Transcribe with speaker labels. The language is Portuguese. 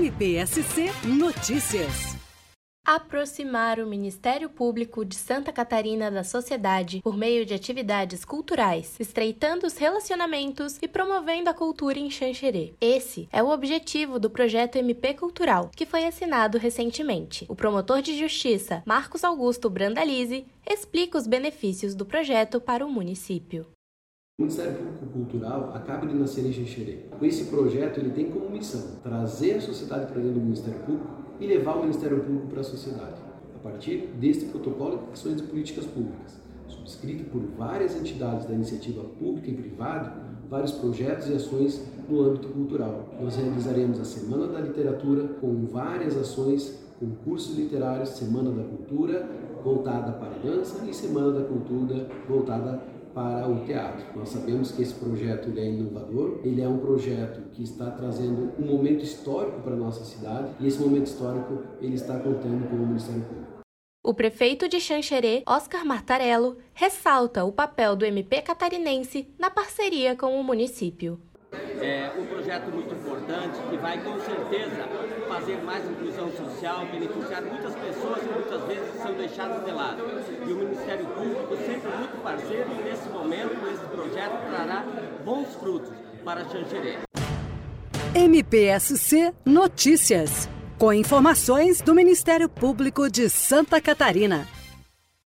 Speaker 1: MPSC Notícias.
Speaker 2: Aproximar o Ministério Público de Santa Catarina da sociedade por meio de atividades culturais, estreitando os relacionamentos e promovendo a cultura em Xanxerê. Esse é o objetivo do projeto MP Cultural, que foi assinado recentemente. O promotor de justiça, Marcos Augusto Brandalize, explica os benefícios do projeto para o município.
Speaker 3: O Ministério Público Cultural acaba de nascer em Xanxerê. Esse projeto ele tem como missão trazer a sociedade para dentro do Ministério Público e levar o Ministério Público para a sociedade, a partir deste protocolo de ações de políticas públicas, subscrito por várias entidades da iniciativa pública e privada, vários projetos e ações no âmbito cultural. Nós realizaremos a Semana da Literatura com várias ações, concursos literários, Semana da Cultura voltada para a dança e Semana da Cultura voltada para o teatro. Nós sabemos que esse projeto ele é inovador, ele é um projeto que está trazendo um momento histórico para a nossa cidade e esse momento histórico ele está contando com o Ministério Público.
Speaker 2: O prefeito de Xanxerê, Oscar Martarello, ressalta o papel do MP catarinense na parceria com o município
Speaker 4: é um projeto muito importante que vai com certeza fazer mais inclusão social, beneficiar muitas pessoas que muitas vezes são deixadas de lado. E o Ministério parceiro e nesse momento esse projeto trará bons frutos para Xanxerê.
Speaker 1: MPSC Notícias, com informações do Ministério Público de Santa Catarina.